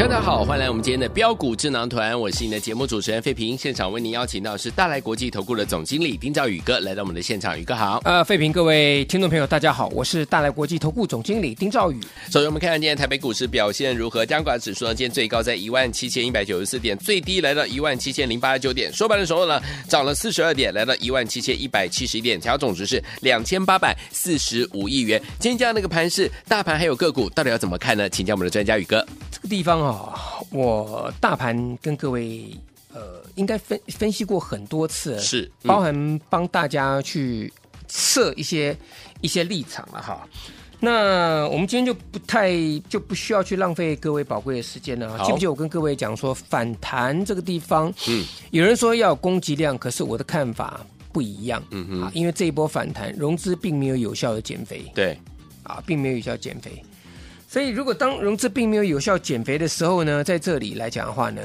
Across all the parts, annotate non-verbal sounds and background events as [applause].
大家好，欢迎来我们今天的标股智囊团，我是你的节目主持人费平。现场为您邀请到是大来国际投顾的总经理丁兆宇哥来到我们的现场，宇哥好。呃，费平，各位听众朋友，大家好，我是大来国际投顾总经理丁兆宇。首先我们看看今天台北股市表现如何？加权指数呢，今天最高在一万七千一百九十四点，最低来到一万七千零八十九点，收盘的时候呢，涨了四十二点，来到一万七千一百七十一点，成交总值是两千八百四十五亿元。今天这样的一个盘势，大盘还有个股，到底要怎么看呢？请教我们的专家宇哥。这个地方啊、哦，我大盘跟各位呃，应该分分析过很多次，是、嗯、包含帮大家去设一些一些立场了哈。那我们今天就不太就不需要去浪费各位宝贵的时间了。记不记得我跟各位讲说，反弹这个地方，嗯，有人说要有攻击量，可是我的看法不一样，嗯哼，因为这一波反弹融资并没有有效的减肥，对，啊，并没有有效减肥。所以，如果当融资并没有有效减肥的时候呢，在这里来讲的话呢，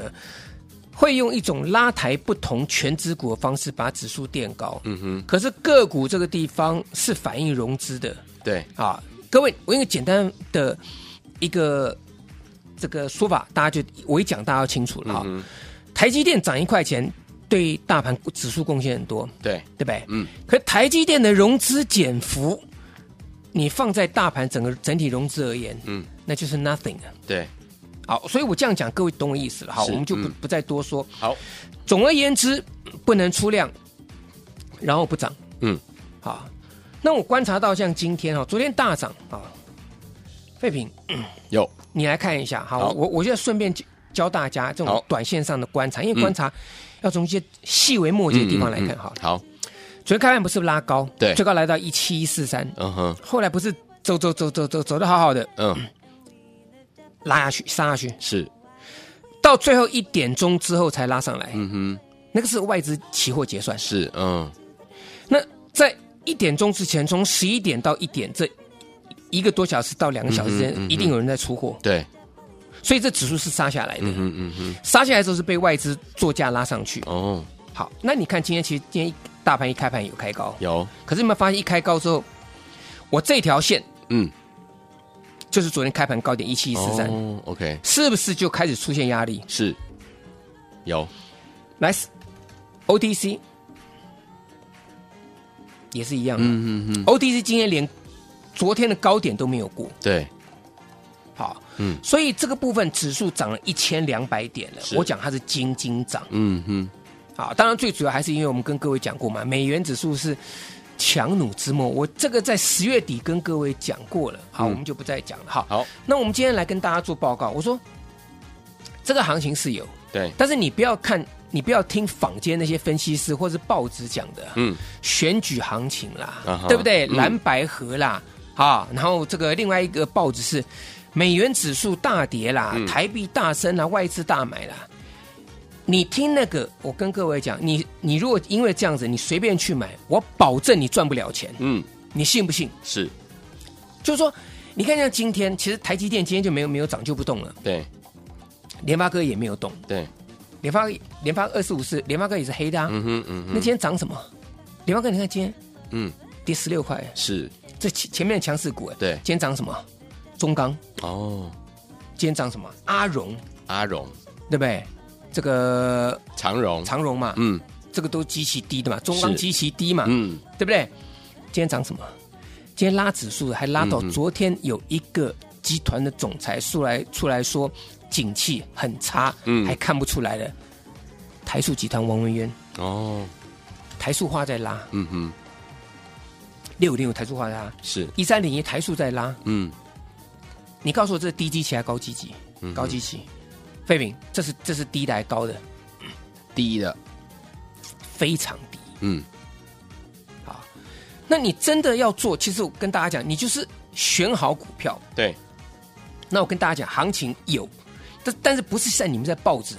会用一种拉抬不同全资股的方式把指数垫高。嗯哼。可是个股这个地方是反映融资的。对。啊，各位，我用个简单的一个这个说法，大家就我一讲，大家要清楚了啊。嗯、台积电涨一块钱，对大盘指数贡献很多。对，对不对？嗯。可台积电的融资减幅。你放在大盘整个整体融资而言，嗯，那就是 nothing 啊。对，好，所以我这样讲，各位懂我意思了。好，我们就不、嗯、不再多说。好，总而言之，不能出量，然后不涨。嗯，好。那我观察到像今天哈，昨天大涨啊，废品嗯有，你来看一下。好，好我我现在顺便教大家这种短线上的观察，因为观察要从一些细微末节的地方来看。好、嗯嗯嗯，好。昨天开盘不是拉高，对，最高来到一七一四三，嗯哼，后来不是走走走走走走的好好的，嗯，拉下去杀下去，是，到最后一点钟之后才拉上来，嗯哼，那个是外资期货结算，是，嗯，那在一点钟之前，从十一点到一点这一个多小时到两个小时之间，嗯，一定有人在出货，对，所以这指数是杀下来的，嗯哼嗯嗯，杀下来之后是被外资作价拉上去，哦，好，那你看今天其实今天。大盘一开盘有开高，有。可是你们发现一开高之后，我这条线，嗯，就是昨天开盘高点一七一四三，OK，是不是就开始出现压力？是，有。来，OTC 也是一样的，嗯嗯嗯，OTC 今天连昨天的高点都没有过，对。好，嗯，所以这个部分指数涨了一千两百点了，我讲它是金金涨，嗯哼。好，当然最主要还是因为我们跟各位讲过嘛，美元指数是强弩之末，我这个在十月底跟各位讲过了，好，嗯、我们就不再讲了。好，好，那我们今天来跟大家做报告。我说这个行情是有，对，但是你不要看，你不要听坊间那些分析师或是报纸讲的，嗯，选举行情啦，啊、对不对？蓝、嗯、白河啦，啊，然后这个另外一个报纸是美元指数大跌啦，嗯、台币大升啦，外资大买啦。你听那个，我跟各位讲，你你如果因为这样子，你随便去买，我保证你赚不了钱。嗯，你信不信？是，就是说，你看像今天，其实台积电今天就没有没有涨就不动了。对，联发科也没有动。对，联发联发二四五四，联发科也是黑的啊。嗯哼嗯哼。那今天涨什么？联发科你看今天，嗯，跌十六块。是，这前前面的强势股哎。对，今天涨什么？中钢。哦。今天涨什么？阿荣。阿荣，对不对？这个长荣，长荣嘛，嗯，这个都极其低的嘛，中钢极其低嘛，嗯，对不对？今天涨什么？今天拉指数还拉到昨天有一个集团的总裁出来出来说，景气很差，嗯，还看不出来的。台塑集团王文渊。哦，台塑化在拉，嗯哼，六五零五台塑化在拉，是。一三零一台塑在拉，嗯，你告诉我这是低基期还是高基期？高基期。废品，这是这是低的还是高的？低的，非常低。嗯，好，那你真的要做，其实我跟大家讲，你就是选好股票。对。那我跟大家讲，行情有，但但是不是像你们在报纸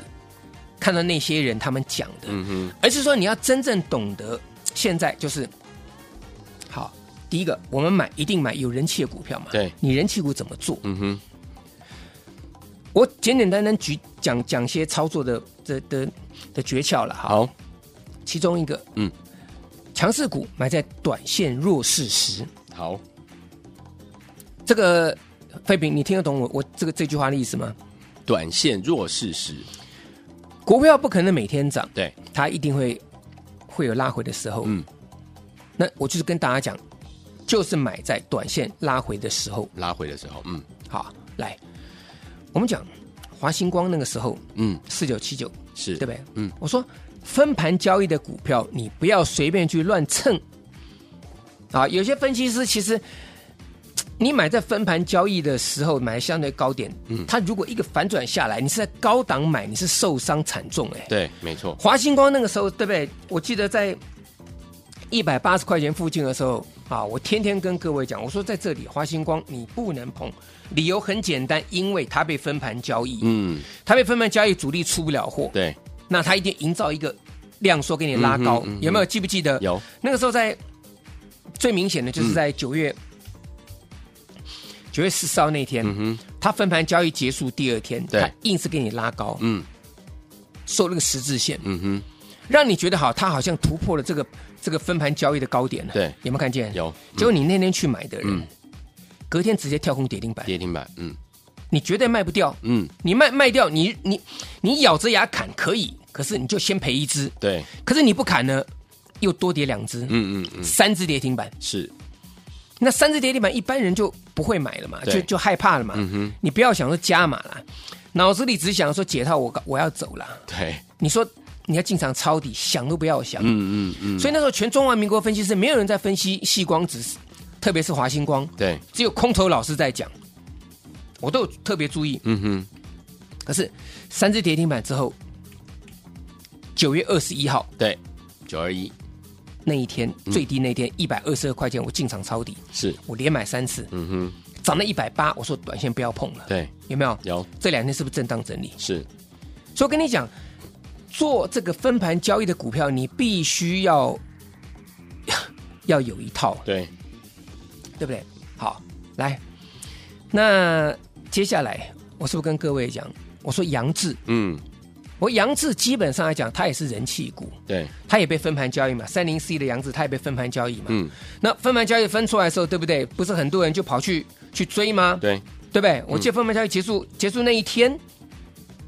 看到那些人他们讲的，嗯哼，而是说你要真正懂得，现在就是，好，第一个，我们买一定买有人气的股票嘛，对，你人气股怎么做？嗯哼，我简简单单举讲讲些操作的的的的诀窍了，好，其中一个，嗯，强势股买在短线弱势时，好，这个。废品，你听得懂我我这个这句话的意思吗？短线弱势时，股票不可能每天涨，对，它一定会会有拉回的时候。嗯，那我就是跟大家讲，就是买在短线拉回的时候，拉回的时候，嗯，好，来，我们讲华星光那个时候，嗯，四九七九是对不对？嗯，我说分盘交易的股票，你不要随便去乱蹭啊，有些分析师其实。[tsk] 你买在分盘交易的时候买相对高点，嗯，它如果一个反转下来，你是在高档买，你是受伤惨重哎。对，没错。华星光那个时候对不对？我记得在一百八十块钱附近的时候啊，我天天跟各位讲，我说在这里花星光你不能碰，理由很简单，因为它被分盘交易，嗯，它被分盘交易，主力出不了货，对，那它一定营造一个量缩给你拉高，嗯嗯嗯、有没有？记不记得？有。那个时候在最明显的就是在九月。嗯九月十四号那天，嗯、他分盘交易结束第二天，他硬是给你拉高，嗯，收了个十字线，嗯哼，让你觉得好，他好像突破了这个这个分盘交易的高点了，对，有没有看见？有。结果你那天去买的人，嗯、隔天直接跳空跌停板，跌停板，嗯，你绝对卖不掉，嗯，你卖卖掉，你你你咬着牙砍可以，可是你就先赔一只，对，可是你不砍呢，又多跌两只，嗯嗯嗯，三只跌停板。是。那三只跌停板，一般人就不会买了嘛，就就害怕了嘛。嗯、你不要想说加码了，脑子里只想说解套我，我我要走了。对，你说你要进场抄底，想都不要想。嗯嗯嗯。所以那时候全中华民国分析师没有人在分析细光子，特别是华星光。对，只有空头老师在讲，我都有特别注意。嗯哼。可是三只跌停板之后，九月二十一号，对，九二一。那一天最低那天一百二十二块钱，我进场抄底，是我连买三次。嗯哼，涨到一百八，我说短线不要碰了。对，有没有？有。这两天是不是震荡整理？是。所以我跟你讲，做这个分盘交易的股票，你必须要 [laughs] 要有一套。对，对不对？好，来，那接下来我是不是跟各位讲？我说杨志，嗯。我杨志基本上来讲，它也是人气股，对，它也被分盘交易嘛。三零四一的杨志，它也被分盘交易嘛。嗯，那分盘交易分出来的时候，对不对？不是很多人就跑去去追吗？对，对不对？我记得分盘交易结束、嗯、结束那一天，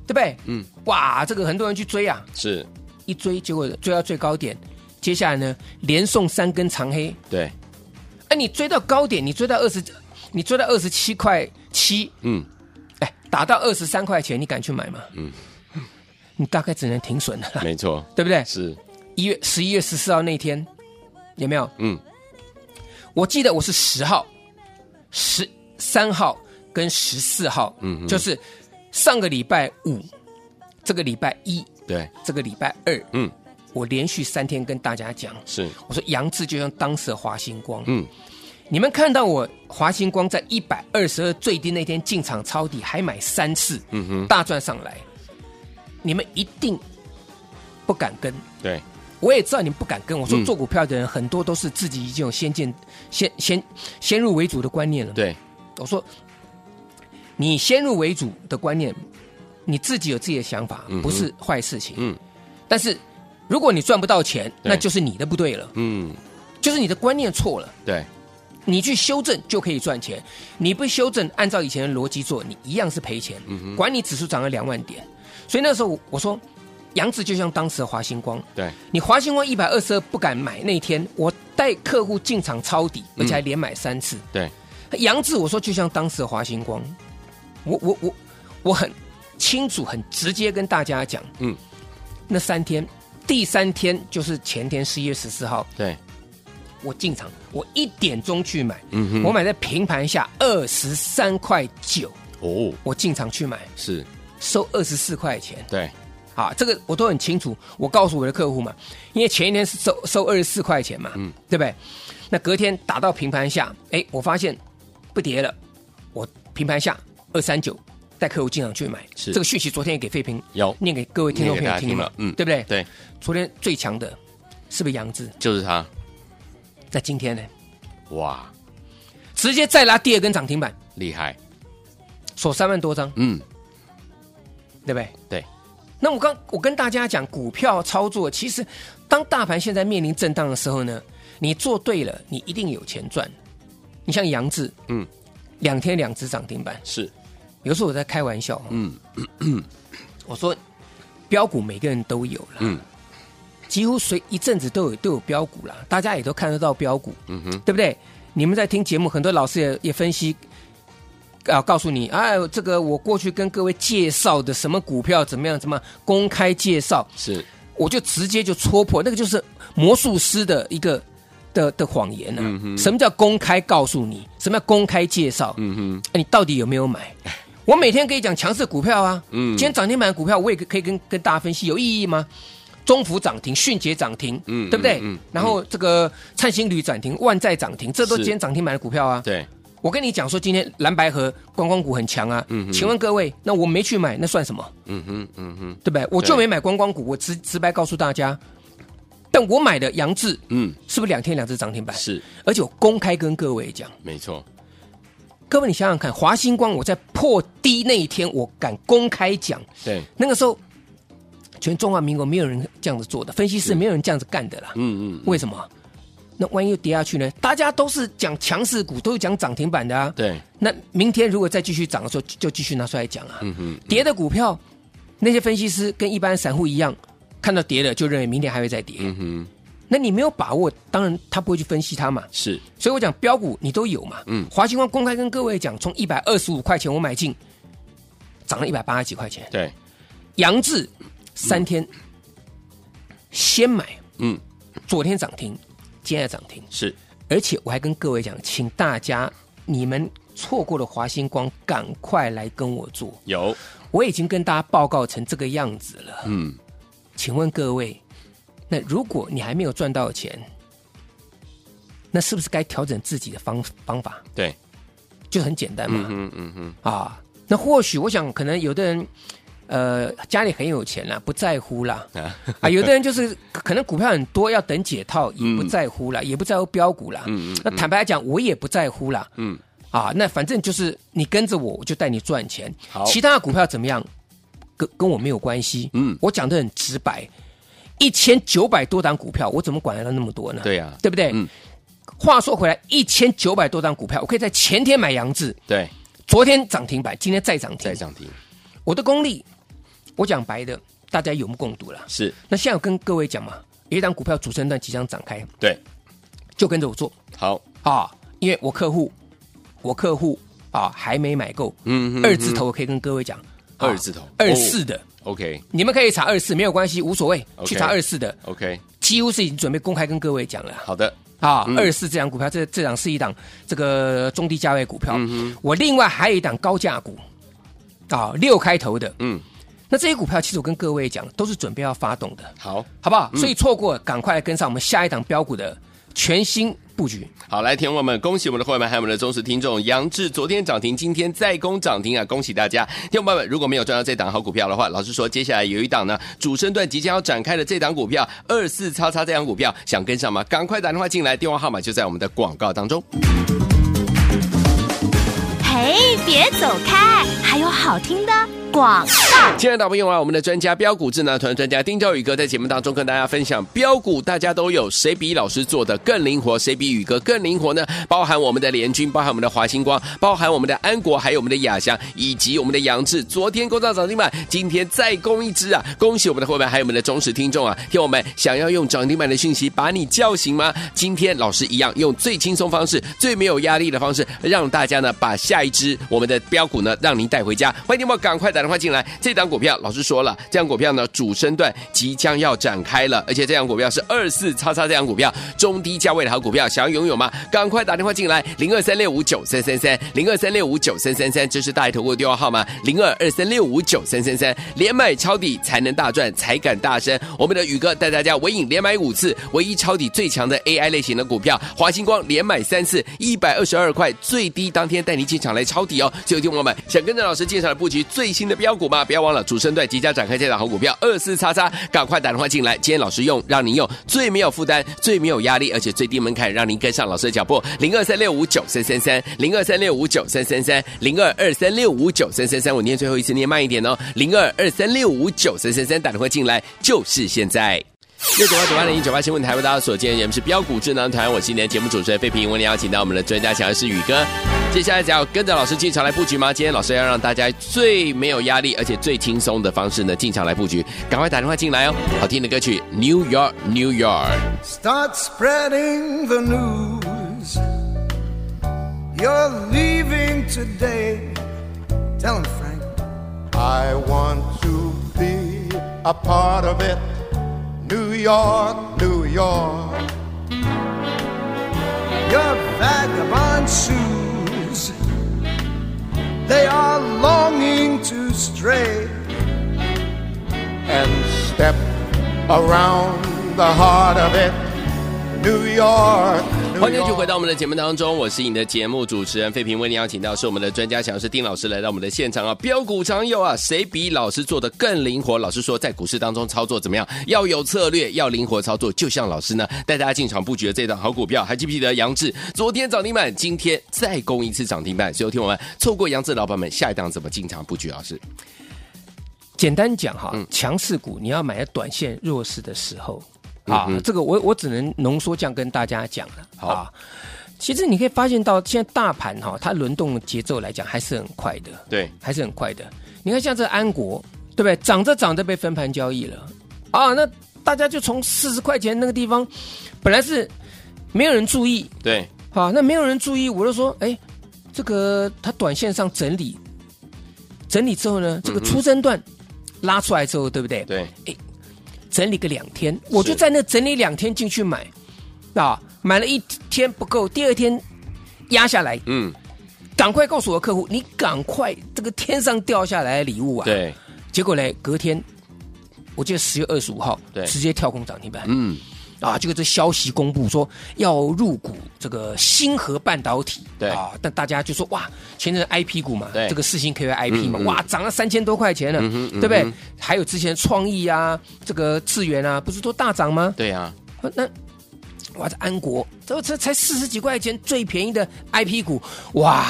对不对？嗯，哇，这个很多人去追啊，是一追，结果追到最高点，接下来呢，连送三根长黑。对，哎，你追到高点，你追到二十，你追到二十七块七，嗯，哎，打到二十三块钱，你敢去买吗？嗯。你大概只能停损了，没错，对不对？是一月十一月十四号那天，有没有？嗯，我记得我是十号、十三号跟十四号，嗯，就是上个礼拜五，这个礼拜一，对，这个礼拜二，嗯，我连续三天跟大家讲，是。我说杨志就像当时的华星光，嗯，你们看到我华星光在一百二十二最低那天进场抄底，还买三次，嗯哼，大赚上来。你们一定不敢跟，对，我也知道你们不敢跟。我说做股票的人很多都是自己已经有先见、先先先入为主的观念了。对，我说你先入为主的观念，你自己有自己的想法，不是坏事情。嗯，但是如果你赚不到钱，那就是你的不对了。嗯，就是你的观念错了。对，你去修正就可以赚钱，你不修正，按照以前的逻辑做，你一样是赔钱。嗯哼，管你指数涨了两万点。所以那时候我说，杨子就像当时的华星光，对，你华星光一百二十二不敢买那天，我带客户进场抄底，而且还连买三次。对，杨子我说就像当时的华星光，我我我我很清楚、很直接跟大家讲，嗯，那三天，第三天就是前天十一月十四号，对，我进场，我一点钟去买，嗯哼，我买在平盘下二十三块九，哦，我进场去买，是。收二十四块钱，对，啊，这个我都很清楚。我告诉我的客户嘛，因为前一天是收收二十四块钱嘛，嗯，对不对？那隔天打到平盘下，哎，我发现不跌了，我平盘下二三九，带客户进场去买。是这个讯息，昨天也给费平有念给各位听众朋友听了，嗯，对不对？对，昨天最强的是不是杨志？就是他。在今天呢？哇！直接再拉第二根涨停板，厉害！锁三万多张，嗯，对不对？对。那我刚我跟大家讲，股票操作其实，当大盘现在面临震荡的时候呢，你做对了，你一定有钱赚。你像杨志，嗯，两天两只涨停板，是。有时候我在开玩笑，嗯，[clears throat] 我说标股每个人都有了，嗯。几乎随一阵子都有都有标股了，大家也都看得到标股，嗯哼，对不对？你们在听节目，很多老师也也分析，啊，告诉你，哎，这个我过去跟各位介绍的什么股票怎么样，怎么公开介绍，是，我就直接就戳破，那个就是魔术师的一个的的谎言呢、啊。嗯，什么叫公开告诉你？什么叫公开介绍？嗯哼，你到底有没有买？我每天可以讲强势股票啊，嗯，今天涨停板的股票我也可以跟跟大家分析，有意义吗？中福涨停，迅捷涨停，嗯，对不对？嗯，嗯然后这个灿星旅涨停，万载涨停，这都今天涨停板的股票啊。对，我跟你讲说，今天蓝白河观光股很强啊。嗯，请问各位，那我没去买，那算什么？嗯哼，嗯哼，对不对？我就没买观光股，我直直白告诉大家，但我买的杨志，嗯，是不是两天两只涨停板？是，而且我公开跟各位讲，没错。各位你想想看，华星光我在破低那一天，我敢公开讲，对，那个时候。全中华民国没有人这样子做的，分析师没有人这样子干的啦。嗯嗯，为什么？那万一又跌下去呢？大家都是讲强势股，都是讲涨停板的啊。对。那明天如果再继续涨的时候，就继续拿出来讲啊。嗯哼。跌的股票，那些分析师跟一般散户一样，看到跌了就认为明天还会再跌。嗯哼。那你没有把握，当然他不会去分析它嘛。是。所以我讲标股你都有嘛。嗯。华星光公开跟各位讲，从一百二十五块钱我买进，涨了一百八十几块钱。对。杨志。三天，先买，嗯，昨天涨停，今天涨停，是，而且我还跟各位讲，请大家你们错过了华星光，赶快来跟我做。有，我已经跟大家报告成这个样子了。嗯，请问各位，那如果你还没有赚到钱，那是不是该调整自己的方方法？对，就很简单嘛。嗯嗯嗯啊，那或许我想，可能有的人。呃，家里很有钱啦，不在乎啦。[laughs] 啊，有的人就是可能股票很多，要等解套，也不在乎啦，嗯、也不在乎标股啦。嗯嗯。那坦白来讲，我也不在乎啦。嗯。啊，那反正就是你跟着我，我就带你赚钱。好。其他的股票怎么样？跟跟我没有关系。嗯。我讲的很直白，一千九百多档股票，我怎么管得到那么多呢？对呀、啊，对不对？嗯。话说回来，一千九百多张股票，我可以在前天买杨志，对，昨天涨停板，今天再涨停，再涨停。我的功力。我讲白的，大家有目共睹了。是，那现在我跟各位讲嘛，有一档股票主升段即将展开，对，就跟着我做。好啊，因为我客户，我客户啊还没买够，嗯哼哼，二字头我可以跟各位讲，二字头二四的，OK，你们可以查二四没有关系，无所谓，okay, 去查二四的，OK，几乎是已经准备公开跟各位讲了。好的，啊，二四这档股票，这这档是一档这个中低价位股票，嗯哼，我另外还有一档高价股，啊，六开头的，嗯。那这些股票，其实我跟各位讲，都是准备要发动的，好，好不好？嗯、所以错过，赶快跟上我们下一档标股的全新布局。好，来，听众们，恭喜我们的会员还有我们的忠实听众，杨志昨天涨停，今天再攻涨停啊！恭喜大家，听众朋友们，如果没有赚到这档好股票的话，老实说，接下来有一档呢，主升段即将要展开的这档股票，二四叉叉这档股票，想跟上吗？赶快打电话进来，电话号码就在我们的广告当中。嘿，别走开，还有好听的。广告，亲爱的朋友啊，我们的专家标股智囊团专家丁兆宇哥在节目当中跟大家分享标股，大家都有，谁比老师做的更灵活？谁比宇哥更灵活呢？包含我们的联军，包含我们的华星光，包含我们的安国，还有我们的亚翔，以及我们的杨志。昨天攻上涨停板，今天再攻一支啊！恭喜我们的伙伴，还有我们的忠实听众啊！听我们想要用涨停板的讯息把你叫醒吗？今天老师一样用最轻松方式、最没有压力的方式，让大家呢把下一支我们的标股呢让您带回家。欢迎你们赶快的。打电话进来，这档股票老师说了，这档股票呢主升段即将要展开了，而且这档股票是二四叉叉这档股票中低价位的好股票，想要拥有吗？赶快打电话进来，零二三六五九三三三，零二三六五九三三三，这是大爱投顾的电话号码，零二二三六五九三三三，连买抄底才能大赚，才敢大声。我们的宇哥带大家尾影连买五次，唯一抄底最强的 AI 类型的股票，华星光连买三次，一百二十二块最低，当天带你进场来抄底哦。所有听友们想跟着老师进场来布局最新的标股吗？不要忘了主升段即将展开这档好股票二四叉叉，赶快打电话进来。今天老师用让您用最没有负担、最没有压力，而且最低门槛，让您跟上老师的脚步。零二三六五九三三三，零二三六五九三三三，零二二三六五九三三三。我念最后一次，念慢一点哦。零二二三六五九三三三，打电话进来就是现在。六九八九八零一九八新闻台为大家所见，节目是标股智囊团，我是今天节目主持人费平，为您邀请到我们的专家强势宇哥。接下来只要跟着老师进场来布局吗？今天老师要让大家最没有压力，而且最轻松的方式呢，进场来布局，赶快打电话进来哦！好听的歌曲，New York, New York。Start spreading the news. You're leaving today. Tell him, Frank. I want to be a part of it. New York, New York. Your vagabond shoes, they are longing to stray and step around the heart of it, New York. 欢迎继续回到我们的节目当中，我是你的节目主持人费平，为你邀请到是我们的专家强势丁老师来到我们的现场啊！标股常有啊，谁比老师做的更灵活？老师说，在股市当中操作怎么样？要有策略，要灵活操作。就像老师呢，带大家进场布局的这档好股票，还记不记得杨志？昨天涨停板，今天再攻一次涨停板。所以，听我们错过杨志老板们，下一档怎么进场布局？老师，简单讲哈，强势股你要买在短线弱势的时候。啊，这个我我只能浓缩这样跟大家讲了。好啊，其实你可以发现到现在大盘哈，它轮动节奏来讲还是很快的。对，还是很快的。你看像这安国，对不对？涨着涨着被分盘交易了啊！那大家就从四十块钱那个地方，本来是没有人注意，对，好，那没有人注意，我就说，哎，这个它短线上整理，整理之后呢，这个出生段拉出来之后，对不对？对，哎。整理个两天，我就在那整理两天进去买，啊，买了一天不够，第二天压下来，嗯，赶快告诉我客户，你赶快这个天上掉下来的礼物啊，对，结果呢，隔天，我记得十月二十五号，对，直接跳空涨停板，嗯。啊，这个这消息公布说要入股这个星河半导体，对啊，但大家就说哇，前阵 I P 股嘛，对，这个四星 KY I P 嘛，嗯嗯、哇，涨了三千多块钱了，对不对？还有之前创意啊，这个智源啊，不是都大涨吗？对呀、啊，那哇，这安国这这才四十几块钱最便宜的 I P 股，哇，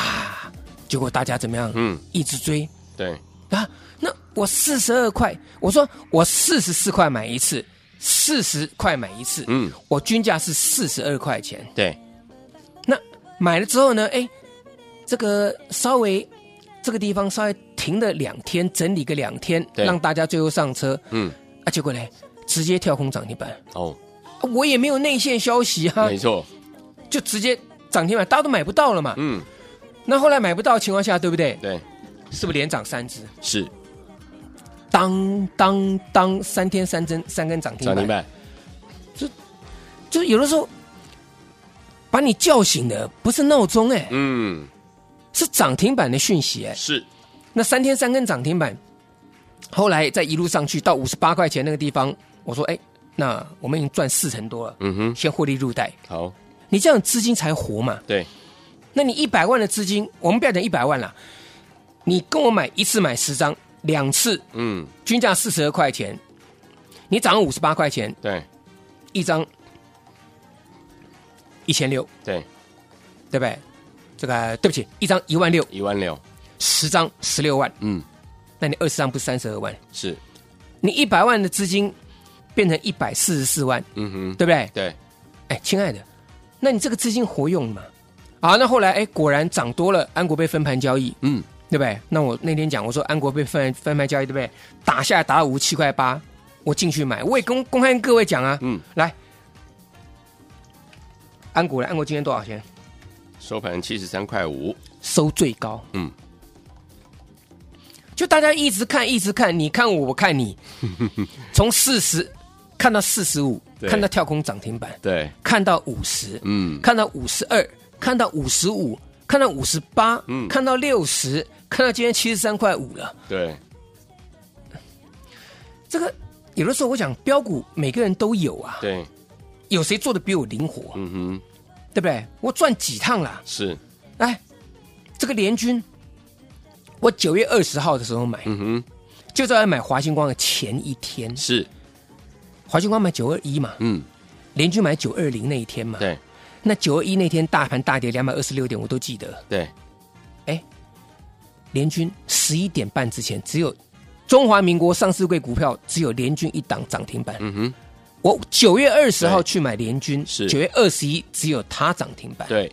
结果大家怎么样？嗯，一直追，对啊，那我四十二块，我说我四十四块买一次。四十块买一次，嗯，我均价是四十二块钱，对。那买了之后呢？哎，这个稍微这个地方稍微停了两天，整理个两天，让大家最后上车，嗯，啊，结果呢，直接跳空涨停板，哦，我也没有内线消息啊，没错，就直接涨停板，大家都买不到了嘛，嗯。那后来买不到的情况下，对不对？对，是不是连涨三只？是。当当当，三天三针三根涨停板，涨停板，就就有的时候把你叫醒的不是闹钟哎，嗯，是涨停板的讯息哎，是，那三天三根涨停板，后来再一路上去到五十八块钱那个地方，我说哎，那我们已经赚四成多了，嗯哼，先获利入袋，好，你这样资金才活嘛，对，那你一百万的资金，我们不要讲一百万了，你跟我买一次买十张。两次，嗯，均价四十二块钱，你涨了五十八块钱，对，一张一千六，对，对不对？这个对不起，一张一万六，一万六，十张十六万，嗯，那你二十张不是三十二万？是，你一百万的资金变成一百四十四万，嗯哼，对不对？对，哎，亲爱的，那你这个资金活用嘛？啊，那后来哎，果然涨多了，安国被分盘交易，嗯。对不对？那我那天讲，我说安国被分贩卖交易，对不对？打下来打到五十七块八，我进去买，我也公公开跟各位讲啊。嗯，来，安国来，安国今天多少钱？收盘七十三块五，收最高。嗯，就大家一直看，一直看，你看我，我看你，[laughs] 从四十看到四十五，看到跳空涨停板，对，看到五十，嗯，看到五十二，看到五十五，看到五十八，嗯，看到六十，看到今天七十三块五了，对。这个有的时候我讲标股每个人都有啊，对，有谁做的比我灵活？嗯哼，对不对？我赚几趟了？是，哎，这个联军，我九月二十号的时候买，嗯哼，就在买华星光的前一天，是，华星光买九二一嘛，嗯，联军买九二零那一天嘛，对，那九二一那天大盘大跌两百二十六点，我都记得，对，哎，联军十一点半之前只有。中华民国上市柜股票只有联军一档涨停板。嗯哼，我九月二十号去买联军，是九月二十一只有它涨停板。对，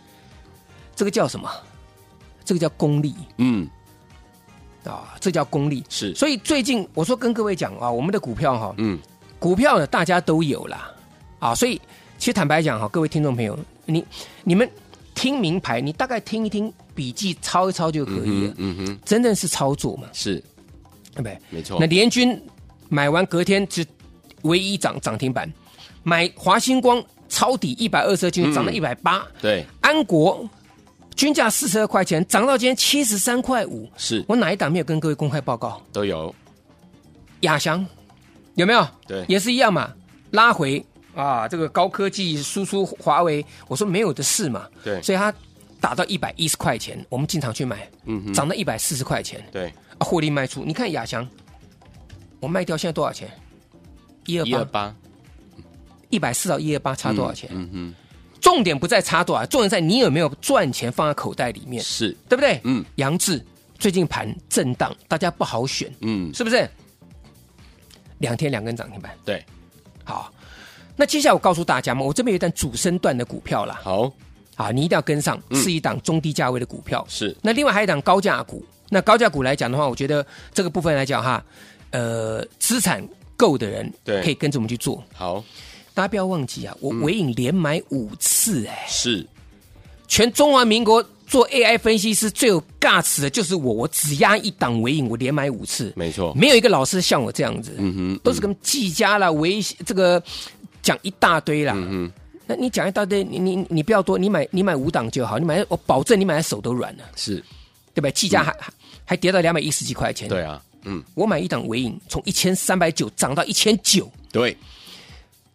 这个叫什么？这个叫功力。嗯，啊，这叫功力。是，所以最近我说跟各位讲啊，我们的股票哈，嗯，股票呢大家都有啦。啊，所以其实坦白讲哈，各位听众朋友，你你们听名牌，你大概听一听，笔记抄一抄就可以了。嗯哼，真正是操作嘛？是。对不对？没错。那联军买完隔天只唯一涨涨停板，买华星光抄底一百二十二均涨到一百八。对。安国均价四十二块钱，涨到今天七十三块五。是我哪一档没有跟各位公开报告？都有。亚翔有没有？对，也是一样嘛。拉回啊，这个高科技输出华为，我说没有的事嘛。对。所以它打到一百一十块钱，我们进场去买，嗯哼，涨到一百四十块钱。对。啊，获利卖出，你看亚翔，我卖掉现在多少钱？一二八，一百四到一二八差多少钱？嗯嗯，重点不在差多少，重点在你有没有赚钱放在口袋里面，是对不对？嗯，杨志最近盘震荡，大家不好选，嗯，是不是？两天两根涨停板，对，好，那接下来我告诉大家嘛，我这边有一段主升段的股票啦，好，好，你一定要跟上，是一档中低价位的股票，是。那另外还有一档高价股。那高价股来讲的话，我觉得这个部分来讲哈，呃，资产够的人可以跟着我们去做。好，大家不要忘记啊，我纬颖连买五次哎、欸，是。全中华民国做 AI 分析师最有 guts 的就是我，我只压一档尾影，我连买五次，没错，没有一个老师像我这样子，嗯哼，都是跟技嘉啦、维这个讲一大堆啦，嗯哼，那你讲一大堆，你你你不要多，你买你买五档就好，你买我保证你买的手都软了，是。对不对？技嘉还、嗯、还跌到两百一十几块钱。对啊，嗯，我买一档尾影，从一千三百九涨到一千九。对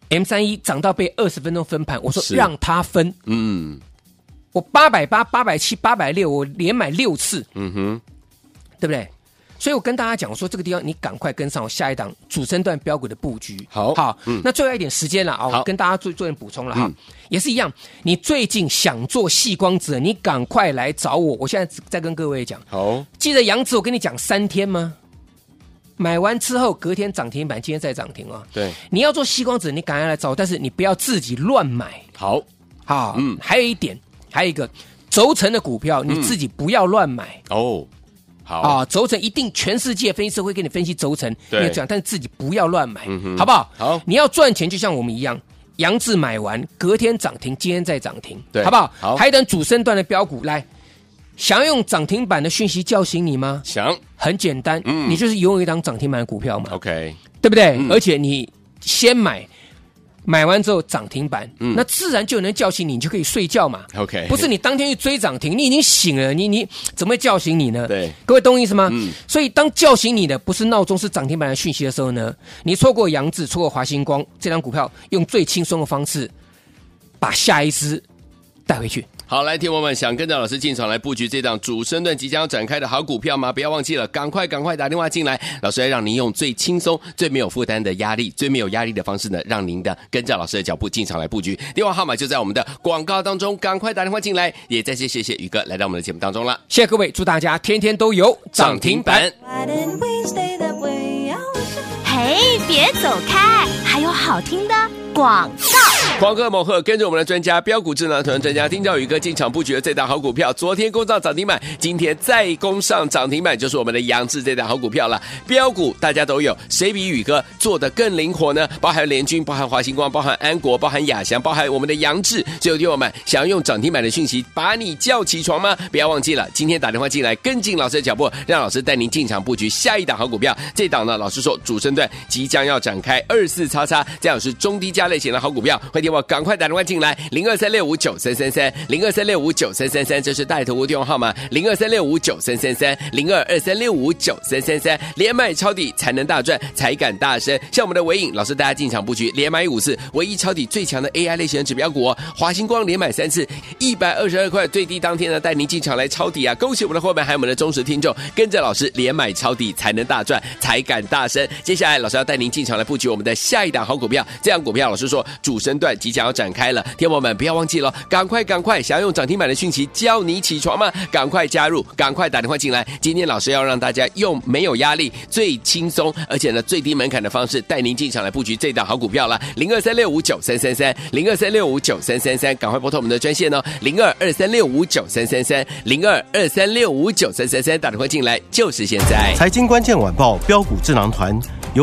，M 三一涨到被二十分钟分盘，我说让它分。嗯，我八百八、八百七、八百六，我连买六次。嗯哼，对不对？所以我跟大家讲，我说这个地方你赶快跟上我下一档主升段标股的布局。好，好，嗯、那最后一点时间了啊，我跟大家做做点补充了哈、嗯，也是一样。你最近想做矽光子，你赶快来找我。我现在在跟各位讲，好，记得杨子我跟你讲三天吗？买完之后隔天涨停板，今天再涨停啊。对，你要做矽光子，你赶快来找我，但是你不要自己乱买。好，好，嗯，还有一点，还有一个轴承的股票，你自己不要乱买、嗯、哦。好啊，轴承一定全世界分析师会给你分析轴承，对，这样，但是自己不要乱买、嗯，好不好？好，你要赚钱就像我们一样，杨志买完隔天涨停，今天再涨停，对，好不好？好，还等主升段的标股来，想要用涨停板的讯息叫醒你吗？想，很简单，嗯，你就是拥有一档涨停板的股票嘛，OK，对不对？嗯、而且你先买。买完之后涨停板，嗯，那自然就能叫醒你，你就可以睡觉嘛。OK，不是你当天去追涨停，你已经醒了，你你怎么会叫醒你呢？对，各位懂我意思吗？嗯，所以当叫醒你的不是闹钟，是涨停板的讯息的时候呢，你错过杨志，错过华星光这张股票，用最轻松的方式把下一支带回去。好，来，听友们想跟着老师进场来布局这档主升段即将要展开的好股票吗？不要忘记了，赶快赶快打电话进来，老师要让您用最轻松、最没有负担的压力、最没有压力的方式呢，让您的跟着老师的脚步进场来布局。电话号码就在我们的广告当中，赶快打电话进来。也再次谢谢宇哥来到我们的节目当中了，谢谢各位，祝大家天天都有涨停板。[laughs] 嘿，别走开，还有好听的广告。狂贺猛贺，跟着我们的专家标股智囊团专家丁兆宇哥进场布局的这档好股票，昨天攻上涨停板，今天再攻上涨停板，就是我们的杨志这档好股票了。标股大家都有，谁比宇哥做的更灵活呢？包含联军，包含华星光，包含安国，包含亚翔，包含我们的扬智。最后听我们想要用涨停板的讯息把你叫起床吗？不要忘记了，今天打电话进来跟进老师的脚步，让老师带您进场布局下一档好股票。这档呢，老师说主升段即将要展开，二四叉叉，这样是中低价类型的好股票。快点我赶快打电话进来，零二三六五九三三三，零二三六五九三三三，这是带头的电话号码，零二三六五九三三三，零二二三六五九三三三，连买抄底才能大赚，才敢大声。像我们的纬颖，老师大家进场布局，连买五次，唯一抄底最强的 AI 类型的指标股，华星光连买三次，一百二十二块最低当天呢，带您进场来抄底啊！恭喜我们的伙伴，还有我们的忠实听众，跟着老师连买抄底才能大赚，才敢大声。接下来老师要带您进场来布局我们的下一档好股票，这样股票老师说主升段即将要展开了，天友们不要忘记了，赶快赶快，想要用涨停板的讯息叫你起床吗？赶快加入，赶快打电话进来。今天老师要让大家用没有压力、最轻松，而且呢最低门槛的方式带您进场来布局这档好股票了。零二三六五九三三三，零二三六五九三三三，赶快拨通我们的专线哦，零二二三六五九三三三，零二二三六五九三三三，打电话进来就是现在。财经关键晚报标股智囊团由